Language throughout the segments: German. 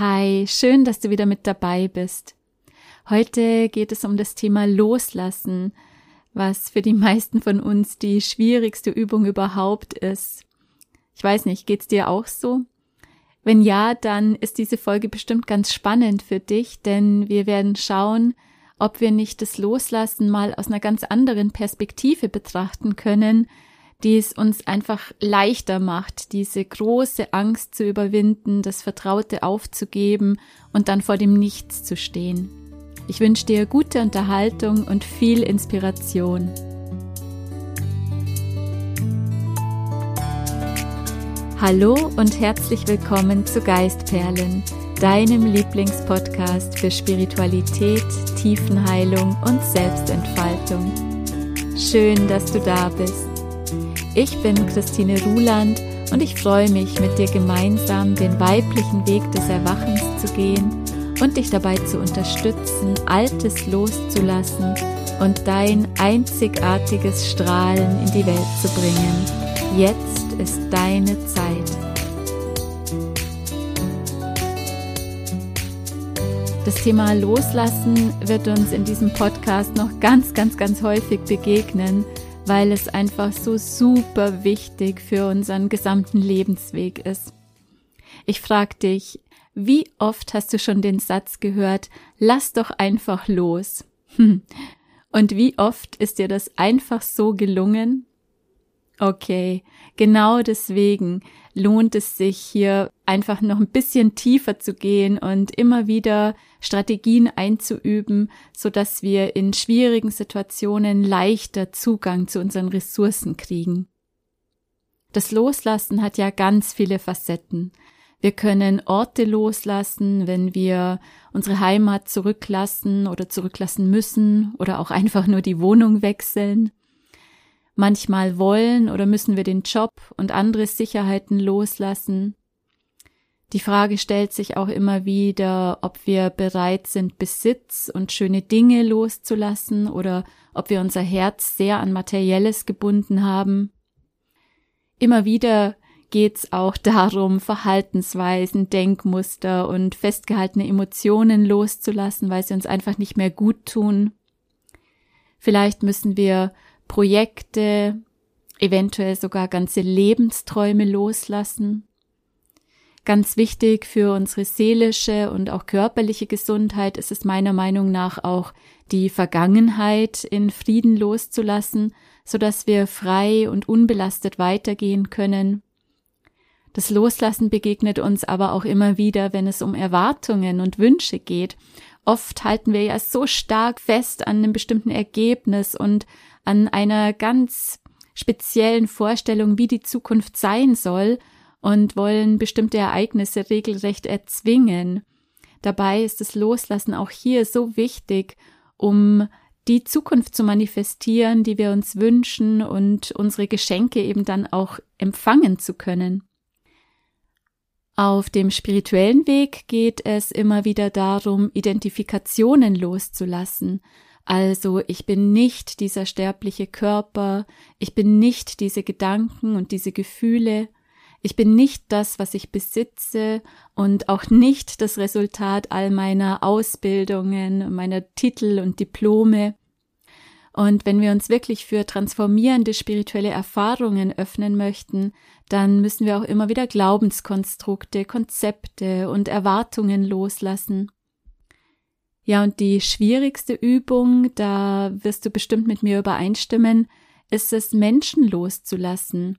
Hi, schön, dass du wieder mit dabei bist. Heute geht es um das Thema Loslassen, was für die meisten von uns die schwierigste Übung überhaupt ist. Ich weiß nicht, geht's dir auch so? Wenn ja, dann ist diese Folge bestimmt ganz spannend für dich, denn wir werden schauen, ob wir nicht das Loslassen mal aus einer ganz anderen Perspektive betrachten können, die es uns einfach leichter macht, diese große Angst zu überwinden, das Vertraute aufzugeben und dann vor dem Nichts zu stehen. Ich wünsche dir gute Unterhaltung und viel Inspiration. Hallo und herzlich willkommen zu Geistperlen, deinem Lieblingspodcast für Spiritualität, Tiefenheilung und Selbstentfaltung. Schön, dass du da bist. Ich bin Christine Ruland und ich freue mich, mit dir gemeinsam den weiblichen Weg des Erwachens zu gehen und dich dabei zu unterstützen, Altes loszulassen und dein einzigartiges Strahlen in die Welt zu bringen. Jetzt ist deine Zeit. Das Thema Loslassen wird uns in diesem Podcast noch ganz, ganz, ganz häufig begegnen weil es einfach so super wichtig für unseren gesamten Lebensweg ist. Ich frage dich, wie oft hast du schon den Satz gehört, lass doch einfach los? Und wie oft ist dir das einfach so gelungen? Okay, genau deswegen lohnt es sich hier einfach noch ein bisschen tiefer zu gehen und immer wieder Strategien einzuüben, so dass wir in schwierigen Situationen leichter Zugang zu unseren Ressourcen kriegen. Das Loslassen hat ja ganz viele Facetten. Wir können Orte loslassen, wenn wir unsere Heimat zurücklassen oder zurücklassen müssen oder auch einfach nur die Wohnung wechseln. Manchmal wollen oder müssen wir den Job und andere Sicherheiten loslassen. Die Frage stellt sich auch immer wieder, ob wir bereit sind, Besitz und schöne Dinge loszulassen oder ob wir unser Herz sehr an Materielles gebunden haben. Immer wieder geht's auch darum, Verhaltensweisen, Denkmuster und festgehaltene Emotionen loszulassen, weil sie uns einfach nicht mehr gut tun. Vielleicht müssen wir Projekte, eventuell sogar ganze Lebensträume loslassen. Ganz wichtig für unsere seelische und auch körperliche Gesundheit ist es meiner Meinung nach auch, die Vergangenheit in Frieden loszulassen, so dass wir frei und unbelastet weitergehen können. Das Loslassen begegnet uns aber auch immer wieder, wenn es um Erwartungen und Wünsche geht. Oft halten wir ja so stark fest an einem bestimmten Ergebnis und an einer ganz speziellen Vorstellung, wie die Zukunft sein soll und wollen bestimmte Ereignisse regelrecht erzwingen. Dabei ist das Loslassen auch hier so wichtig, um die Zukunft zu manifestieren, die wir uns wünschen und unsere Geschenke eben dann auch empfangen zu können. Auf dem spirituellen Weg geht es immer wieder darum, Identifikationen loszulassen, also ich bin nicht dieser sterbliche Körper, ich bin nicht diese Gedanken und diese Gefühle, ich bin nicht das, was ich besitze und auch nicht das Resultat all meiner Ausbildungen, meiner Titel und Diplome. Und wenn wir uns wirklich für transformierende spirituelle Erfahrungen öffnen möchten, dann müssen wir auch immer wieder Glaubenskonstrukte, Konzepte und Erwartungen loslassen. Ja, und die schwierigste Übung, da wirst du bestimmt mit mir übereinstimmen, ist es, Menschen loszulassen.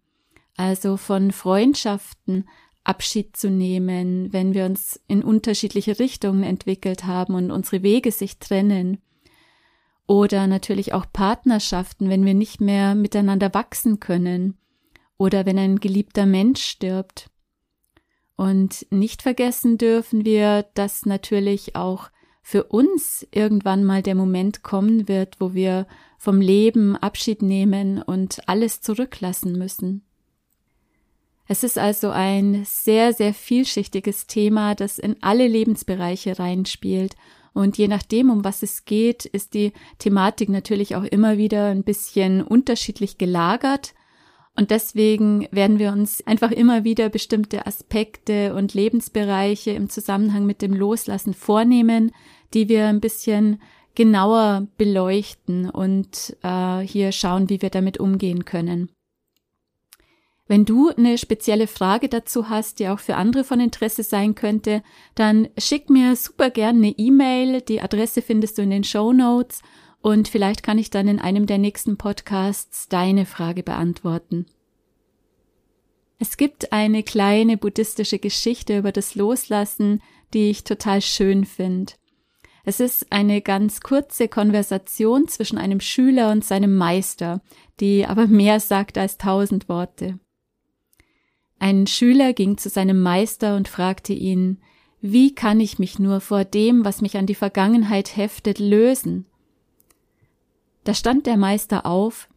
Also von Freundschaften Abschied zu nehmen, wenn wir uns in unterschiedliche Richtungen entwickelt haben und unsere Wege sich trennen. Oder natürlich auch Partnerschaften, wenn wir nicht mehr miteinander wachsen können. Oder wenn ein geliebter Mensch stirbt. Und nicht vergessen dürfen wir, dass natürlich auch für uns irgendwann mal der Moment kommen wird, wo wir vom Leben Abschied nehmen und alles zurücklassen müssen. Es ist also ein sehr, sehr vielschichtiges Thema, das in alle Lebensbereiche reinspielt. Und je nachdem, um was es geht, ist die Thematik natürlich auch immer wieder ein bisschen unterschiedlich gelagert. Und deswegen werden wir uns einfach immer wieder bestimmte Aspekte und Lebensbereiche im Zusammenhang mit dem Loslassen vornehmen, die wir ein bisschen genauer beleuchten und äh, hier schauen, wie wir damit umgehen können. Wenn du eine spezielle Frage dazu hast, die auch für andere von Interesse sein könnte, dann schick mir super gerne eine E-Mail. Die Adresse findest du in den Show Notes und vielleicht kann ich dann in einem der nächsten Podcasts deine Frage beantworten. Es gibt eine kleine buddhistische Geschichte über das Loslassen, die ich total schön finde. Es ist eine ganz kurze Konversation zwischen einem Schüler und seinem Meister, die aber mehr sagt als tausend Worte. Ein Schüler ging zu seinem Meister und fragte ihn, wie kann ich mich nur vor dem, was mich an die Vergangenheit heftet, lösen? Da stand der Meister auf,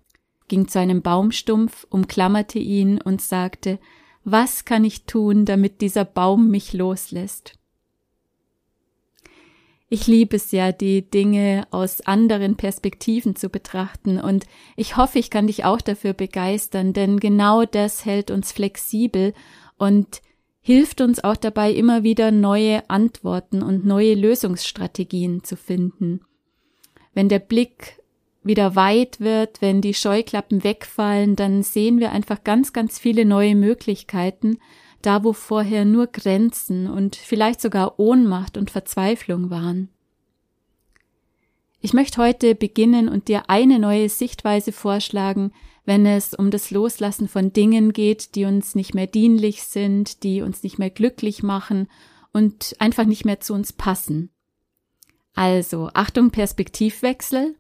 ging zu einem Baumstumpf, umklammerte ihn und sagte, was kann ich tun, damit dieser Baum mich loslässt? Ich liebe es ja, die Dinge aus anderen Perspektiven zu betrachten und ich hoffe, ich kann dich auch dafür begeistern, denn genau das hält uns flexibel und hilft uns auch dabei, immer wieder neue Antworten und neue Lösungsstrategien zu finden. Wenn der Blick wieder weit wird, wenn die Scheuklappen wegfallen, dann sehen wir einfach ganz, ganz viele neue Möglichkeiten, da wo vorher nur Grenzen und vielleicht sogar Ohnmacht und Verzweiflung waren. Ich möchte heute beginnen und dir eine neue Sichtweise vorschlagen, wenn es um das Loslassen von Dingen geht, die uns nicht mehr dienlich sind, die uns nicht mehr glücklich machen und einfach nicht mehr zu uns passen. Also, Achtung, Perspektivwechsel.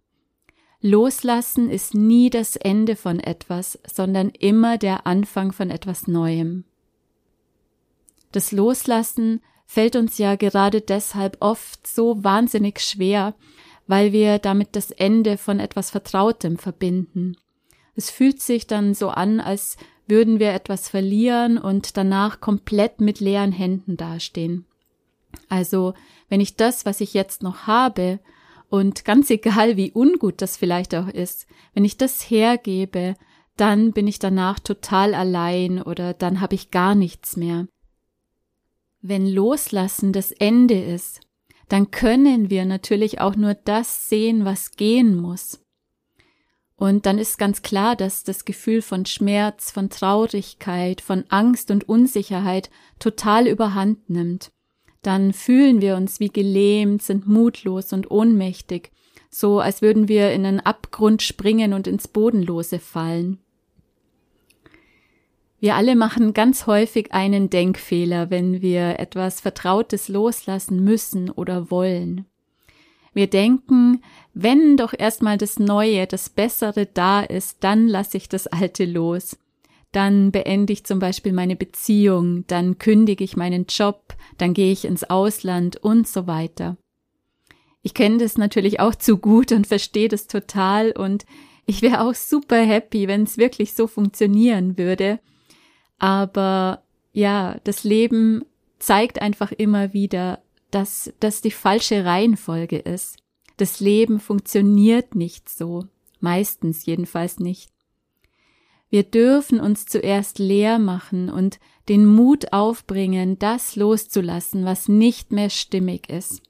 Loslassen ist nie das Ende von etwas, sondern immer der Anfang von etwas Neuem. Das Loslassen fällt uns ja gerade deshalb oft so wahnsinnig schwer, weil wir damit das Ende von etwas Vertrautem verbinden. Es fühlt sich dann so an, als würden wir etwas verlieren und danach komplett mit leeren Händen dastehen. Also, wenn ich das, was ich jetzt noch habe, und ganz egal, wie ungut das vielleicht auch ist, wenn ich das hergebe, dann bin ich danach total allein oder dann habe ich gar nichts mehr. Wenn Loslassen das Ende ist, dann können wir natürlich auch nur das sehen, was gehen muss. Und dann ist ganz klar, dass das Gefühl von Schmerz, von Traurigkeit, von Angst und Unsicherheit total überhand nimmt. Dann fühlen wir uns wie gelähmt, sind mutlos und ohnmächtig, so als würden wir in einen Abgrund springen und ins Bodenlose fallen. Wir alle machen ganz häufig einen Denkfehler, wenn wir etwas Vertrautes loslassen müssen oder wollen. Wir denken, wenn doch erstmal das Neue, das Bessere da ist, dann lasse ich das Alte los. Dann beende ich zum Beispiel meine Beziehung, dann kündige ich meinen Job, dann gehe ich ins Ausland und so weiter. Ich kenne das natürlich auch zu gut und verstehe das total und ich wäre auch super happy, wenn es wirklich so funktionieren würde. Aber ja, das Leben zeigt einfach immer wieder, dass das die falsche Reihenfolge ist. Das Leben funktioniert nicht so, meistens jedenfalls nicht. Wir dürfen uns zuerst leer machen und den Mut aufbringen, das loszulassen, was nicht mehr stimmig ist.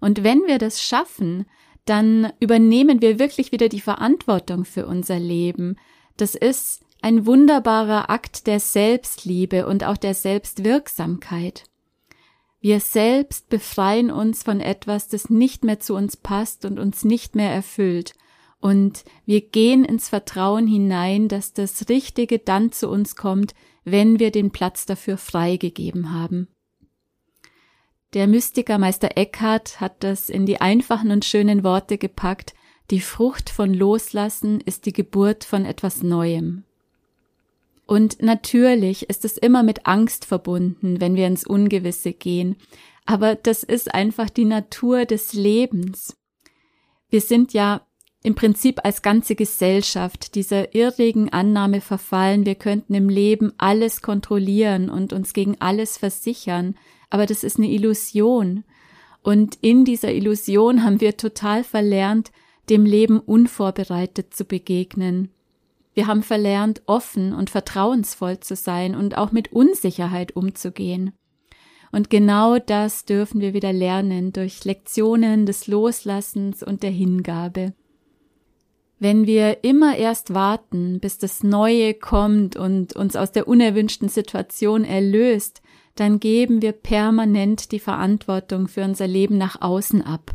Und wenn wir das schaffen, dann übernehmen wir wirklich wieder die Verantwortung für unser Leben. Das ist ein wunderbarer Akt der Selbstliebe und auch der Selbstwirksamkeit. Wir selbst befreien uns von etwas, das nicht mehr zu uns passt und uns nicht mehr erfüllt, und wir gehen ins Vertrauen hinein, dass das Richtige dann zu uns kommt, wenn wir den Platz dafür freigegeben haben. Der Mystiker Meister Eckhart hat das in die einfachen und schönen Worte gepackt, die Frucht von Loslassen ist die Geburt von etwas Neuem. Und natürlich ist es immer mit Angst verbunden, wenn wir ins Ungewisse gehen. Aber das ist einfach die Natur des Lebens. Wir sind ja im Prinzip als ganze Gesellschaft dieser irrigen Annahme verfallen, wir könnten im Leben alles kontrollieren und uns gegen alles versichern. Aber das ist eine Illusion. Und in dieser Illusion haben wir total verlernt, dem Leben unvorbereitet zu begegnen. Wir haben verlernt, offen und vertrauensvoll zu sein und auch mit Unsicherheit umzugehen. Und genau das dürfen wir wieder lernen durch Lektionen des Loslassens und der Hingabe. Wenn wir immer erst warten, bis das Neue kommt und uns aus der unerwünschten Situation erlöst, dann geben wir permanent die Verantwortung für unser Leben nach außen ab.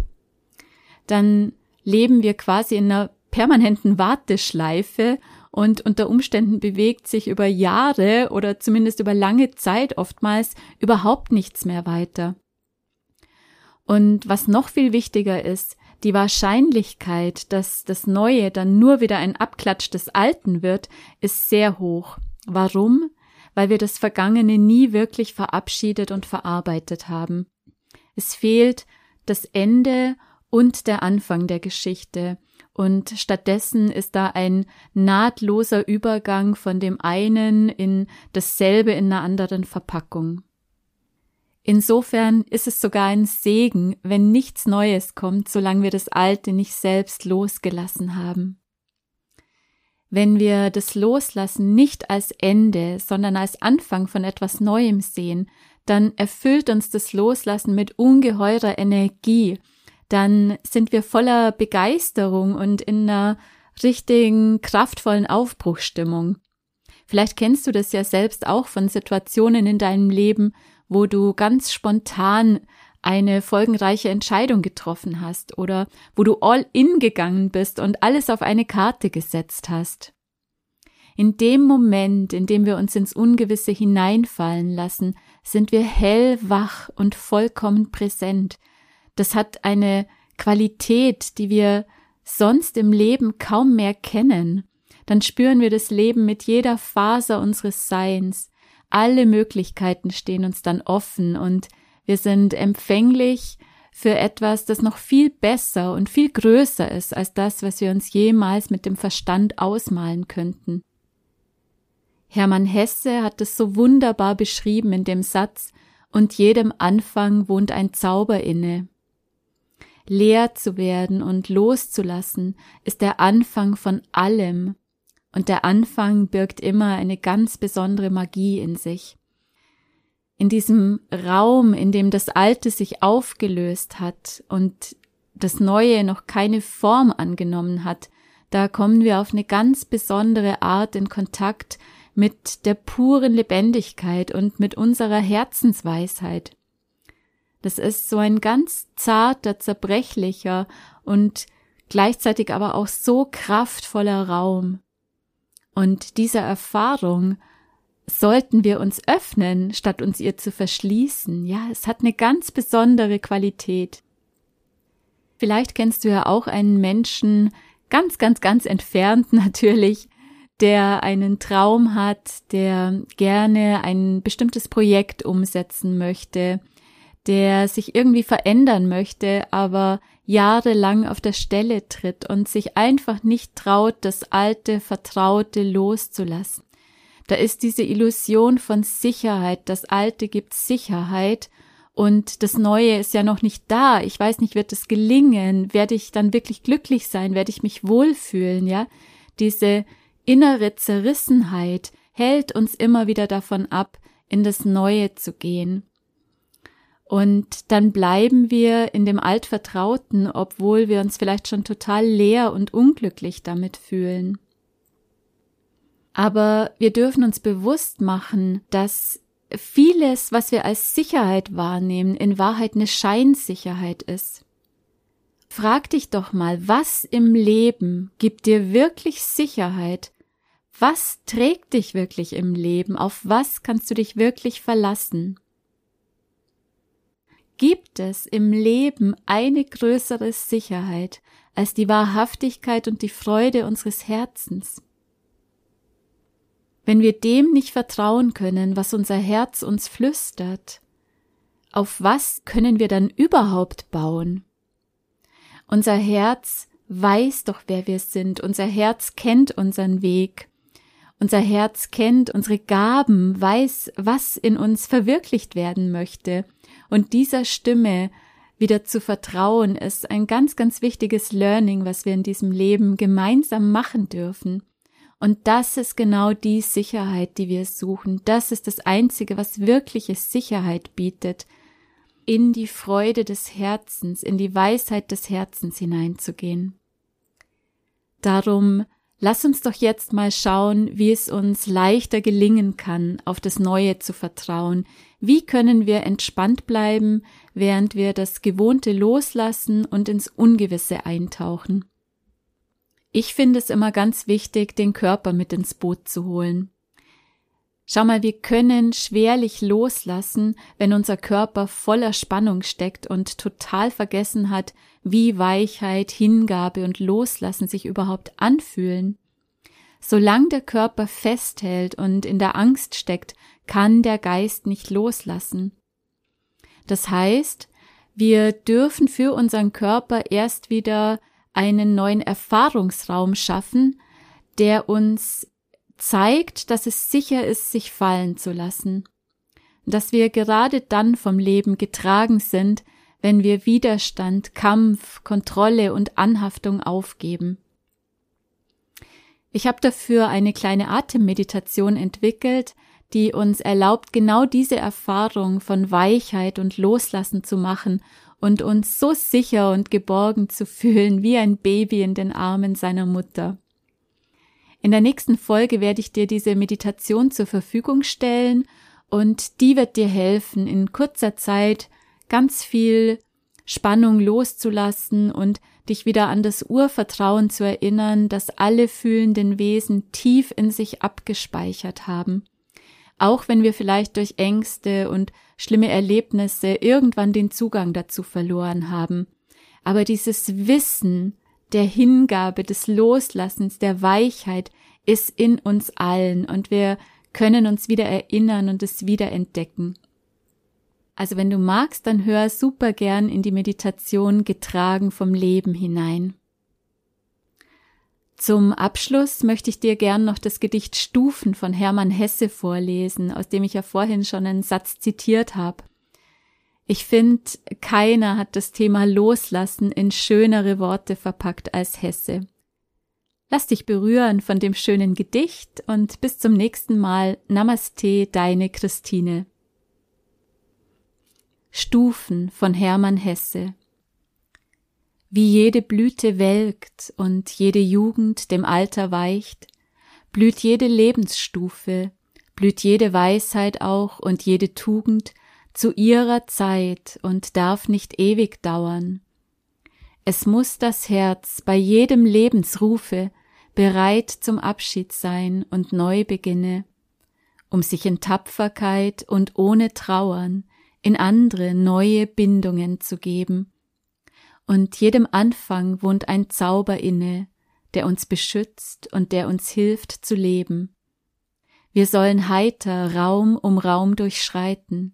Dann leben wir quasi in einer permanenten Warteschleife und unter Umständen bewegt sich über Jahre oder zumindest über lange Zeit oftmals überhaupt nichts mehr weiter. Und was noch viel wichtiger ist, die Wahrscheinlichkeit, dass das Neue dann nur wieder ein Abklatsch des Alten wird, ist sehr hoch. Warum? Weil wir das Vergangene nie wirklich verabschiedet und verarbeitet haben. Es fehlt das Ende und der Anfang der Geschichte. Und stattdessen ist da ein nahtloser Übergang von dem einen in dasselbe in einer anderen Verpackung. Insofern ist es sogar ein Segen, wenn nichts Neues kommt, solange wir das Alte nicht selbst losgelassen haben. Wenn wir das Loslassen nicht als Ende, sondern als Anfang von etwas Neuem sehen, dann erfüllt uns das Loslassen mit ungeheurer Energie, dann sind wir voller Begeisterung und in einer richtigen, kraftvollen Aufbruchstimmung. Vielleicht kennst du das ja selbst auch von Situationen in deinem Leben, wo du ganz spontan eine folgenreiche Entscheidung getroffen hast oder wo du all in gegangen bist und alles auf eine Karte gesetzt hast. In dem Moment, in dem wir uns ins Ungewisse hineinfallen lassen, sind wir hellwach und vollkommen präsent. Das hat eine Qualität, die wir sonst im Leben kaum mehr kennen. Dann spüren wir das Leben mit jeder Faser unseres Seins alle Möglichkeiten stehen uns dann offen und wir sind empfänglich für etwas, das noch viel besser und viel größer ist als das, was wir uns jemals mit dem Verstand ausmalen könnten. Hermann Hesse hat es so wunderbar beschrieben in dem Satz, und jedem Anfang wohnt ein Zauber inne. Leer zu werden und loszulassen ist der Anfang von allem, und der Anfang birgt immer eine ganz besondere Magie in sich. In diesem Raum, in dem das Alte sich aufgelöst hat und das Neue noch keine Form angenommen hat, da kommen wir auf eine ganz besondere Art in Kontakt mit der puren Lebendigkeit und mit unserer Herzensweisheit. Das ist so ein ganz zarter, zerbrechlicher und gleichzeitig aber auch so kraftvoller Raum. Und dieser Erfahrung sollten wir uns öffnen, statt uns ihr zu verschließen. Ja, es hat eine ganz besondere Qualität. Vielleicht kennst du ja auch einen Menschen, ganz, ganz, ganz entfernt natürlich, der einen Traum hat, der gerne ein bestimmtes Projekt umsetzen möchte, der sich irgendwie verändern möchte, aber jahrelang auf der Stelle tritt und sich einfach nicht traut, das alte, vertraute loszulassen. Da ist diese Illusion von Sicherheit, das alte gibt Sicherheit und das Neue ist ja noch nicht da. Ich weiß nicht, wird es gelingen? Werde ich dann wirklich glücklich sein? Werde ich mich wohlfühlen? Ja, diese innere Zerrissenheit hält uns immer wieder davon ab, in das Neue zu gehen. Und dann bleiben wir in dem Altvertrauten, obwohl wir uns vielleicht schon total leer und unglücklich damit fühlen. Aber wir dürfen uns bewusst machen, dass vieles, was wir als Sicherheit wahrnehmen, in Wahrheit eine Scheinsicherheit ist. Frag dich doch mal, was im Leben gibt dir wirklich Sicherheit? Was trägt dich wirklich im Leben? Auf was kannst du dich wirklich verlassen? Gibt es im Leben eine größere Sicherheit als die Wahrhaftigkeit und die Freude unseres Herzens? Wenn wir dem nicht vertrauen können, was unser Herz uns flüstert, auf was können wir dann überhaupt bauen? Unser Herz weiß doch, wer wir sind, unser Herz kennt unseren Weg, unser Herz kennt unsere Gaben, weiß, was in uns verwirklicht werden möchte, und dieser Stimme wieder zu vertrauen, ist ein ganz, ganz wichtiges Learning, was wir in diesem Leben gemeinsam machen dürfen. Und das ist genau die Sicherheit, die wir suchen. Das ist das Einzige, was wirkliche Sicherheit bietet, in die Freude des Herzens, in die Weisheit des Herzens hineinzugehen. Darum lass uns doch jetzt mal schauen, wie es uns leichter gelingen kann, auf das Neue zu vertrauen. Wie können wir entspannt bleiben, während wir das Gewohnte loslassen und ins Ungewisse eintauchen? Ich finde es immer ganz wichtig, den Körper mit ins Boot zu holen. Schau mal, wir können schwerlich loslassen, wenn unser Körper voller Spannung steckt und total vergessen hat, wie Weichheit, Hingabe und Loslassen sich überhaupt anfühlen. Solange der Körper festhält und in der Angst steckt, kann der Geist nicht loslassen. Das heißt, wir dürfen für unseren Körper erst wieder einen neuen Erfahrungsraum schaffen, der uns zeigt, dass es sicher ist, sich fallen zu lassen, dass wir gerade dann vom Leben getragen sind, wenn wir Widerstand, Kampf, Kontrolle und Anhaftung aufgeben. Ich habe dafür eine kleine Atemmeditation entwickelt, die uns erlaubt, genau diese Erfahrung von Weichheit und Loslassen zu machen und uns so sicher und geborgen zu fühlen wie ein Baby in den Armen seiner Mutter. In der nächsten Folge werde ich dir diese Meditation zur Verfügung stellen und die wird dir helfen, in kurzer Zeit ganz viel Spannung loszulassen und dich wieder an das Urvertrauen zu erinnern, das alle fühlenden Wesen tief in sich abgespeichert haben auch wenn wir vielleicht durch Ängste und schlimme Erlebnisse irgendwann den Zugang dazu verloren haben. Aber dieses Wissen der Hingabe, des Loslassens, der Weichheit ist in uns allen und wir können uns wieder erinnern und es wieder entdecken. Also wenn du magst, dann hör super gern in die Meditation getragen vom Leben hinein. Zum Abschluss möchte ich dir gern noch das Gedicht Stufen von Hermann Hesse vorlesen, aus dem ich ja vorhin schon einen Satz zitiert habe. Ich finde, keiner hat das Thema Loslassen in schönere Worte verpackt als Hesse. Lass dich berühren von dem schönen Gedicht und bis zum nächsten Mal. Namaste, deine Christine. Stufen von Hermann Hesse wie jede Blüte welkt und jede Jugend dem Alter weicht, blüht jede Lebensstufe, blüht jede Weisheit auch und jede Tugend zu ihrer Zeit und darf nicht ewig dauern. Es muss das Herz bei jedem Lebensrufe bereit zum Abschied sein und neu beginne, um sich in Tapferkeit und ohne Trauern in andere neue Bindungen zu geben und jedem Anfang wohnt ein Zauber inne, der uns beschützt und der uns hilft zu leben. Wir sollen heiter Raum um Raum durchschreiten,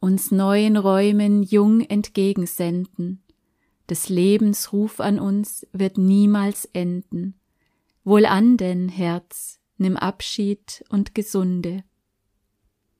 uns neuen Räumen jung entgegensenden. Des Lebens Ruf an uns wird niemals enden. Wohlan denn, Herz, nimm Abschied und Gesunde.